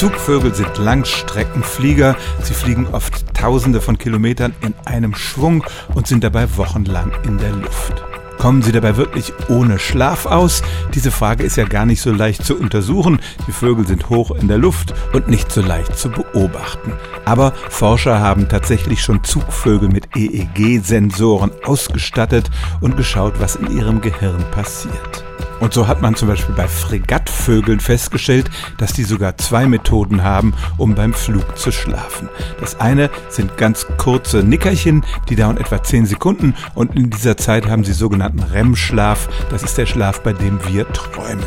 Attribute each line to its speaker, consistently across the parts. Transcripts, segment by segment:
Speaker 1: Zugvögel sind Langstreckenflieger. Sie fliegen oft tausende von Kilometern in einem Schwung und sind dabei wochenlang in der Luft. Kommen sie dabei wirklich ohne Schlaf aus? Diese Frage ist ja gar nicht so leicht zu untersuchen. Die Vögel sind hoch in der Luft und nicht so leicht zu beobachten. Aber Forscher haben tatsächlich schon Zugvögel mit EEG-Sensoren ausgestattet und geschaut, was in ihrem Gehirn passiert. Und so hat man zum Beispiel bei Fregattvögeln festgestellt, dass die sogar zwei Methoden haben, um beim Flug zu schlafen. Das eine sind ganz kurze Nickerchen, die dauern etwa 10 Sekunden und in dieser Zeit haben sie sogenannten REM-Schlaf. Das ist der Schlaf, bei dem wir träumen.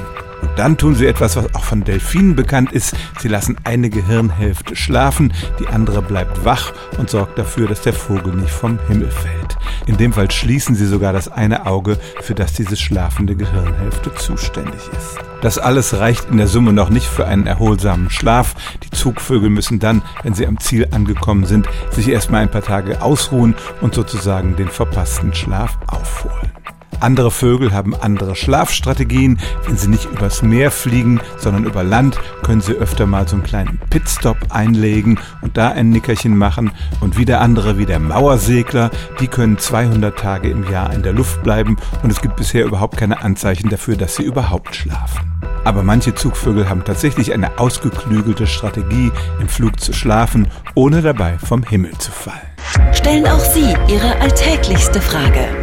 Speaker 1: Dann tun sie etwas, was auch von Delfinen bekannt ist. Sie lassen eine Gehirnhälfte schlafen, die andere bleibt wach und sorgt dafür, dass der Vogel nicht vom Himmel fällt. In dem Fall schließen sie sogar das eine Auge, für das diese schlafende Gehirnhälfte zuständig ist. Das alles reicht in der Summe noch nicht für einen erholsamen Schlaf. Die Zugvögel müssen dann, wenn sie am Ziel angekommen sind, sich erstmal ein paar Tage ausruhen und sozusagen den verpassten Schlaf aufholen. Andere Vögel haben andere Schlafstrategien. Wenn sie nicht übers Meer fliegen, sondern über Land, können sie öfter mal so einen kleinen Pitstop einlegen und da ein Nickerchen machen. Und wieder andere, wie der Mauersegler, die können 200 Tage im Jahr in der Luft bleiben und es gibt bisher überhaupt keine Anzeichen dafür, dass sie überhaupt schlafen. Aber manche Zugvögel haben tatsächlich eine ausgeklügelte Strategie, im Flug zu schlafen, ohne dabei vom Himmel zu fallen.
Speaker 2: Stellen auch Sie Ihre alltäglichste Frage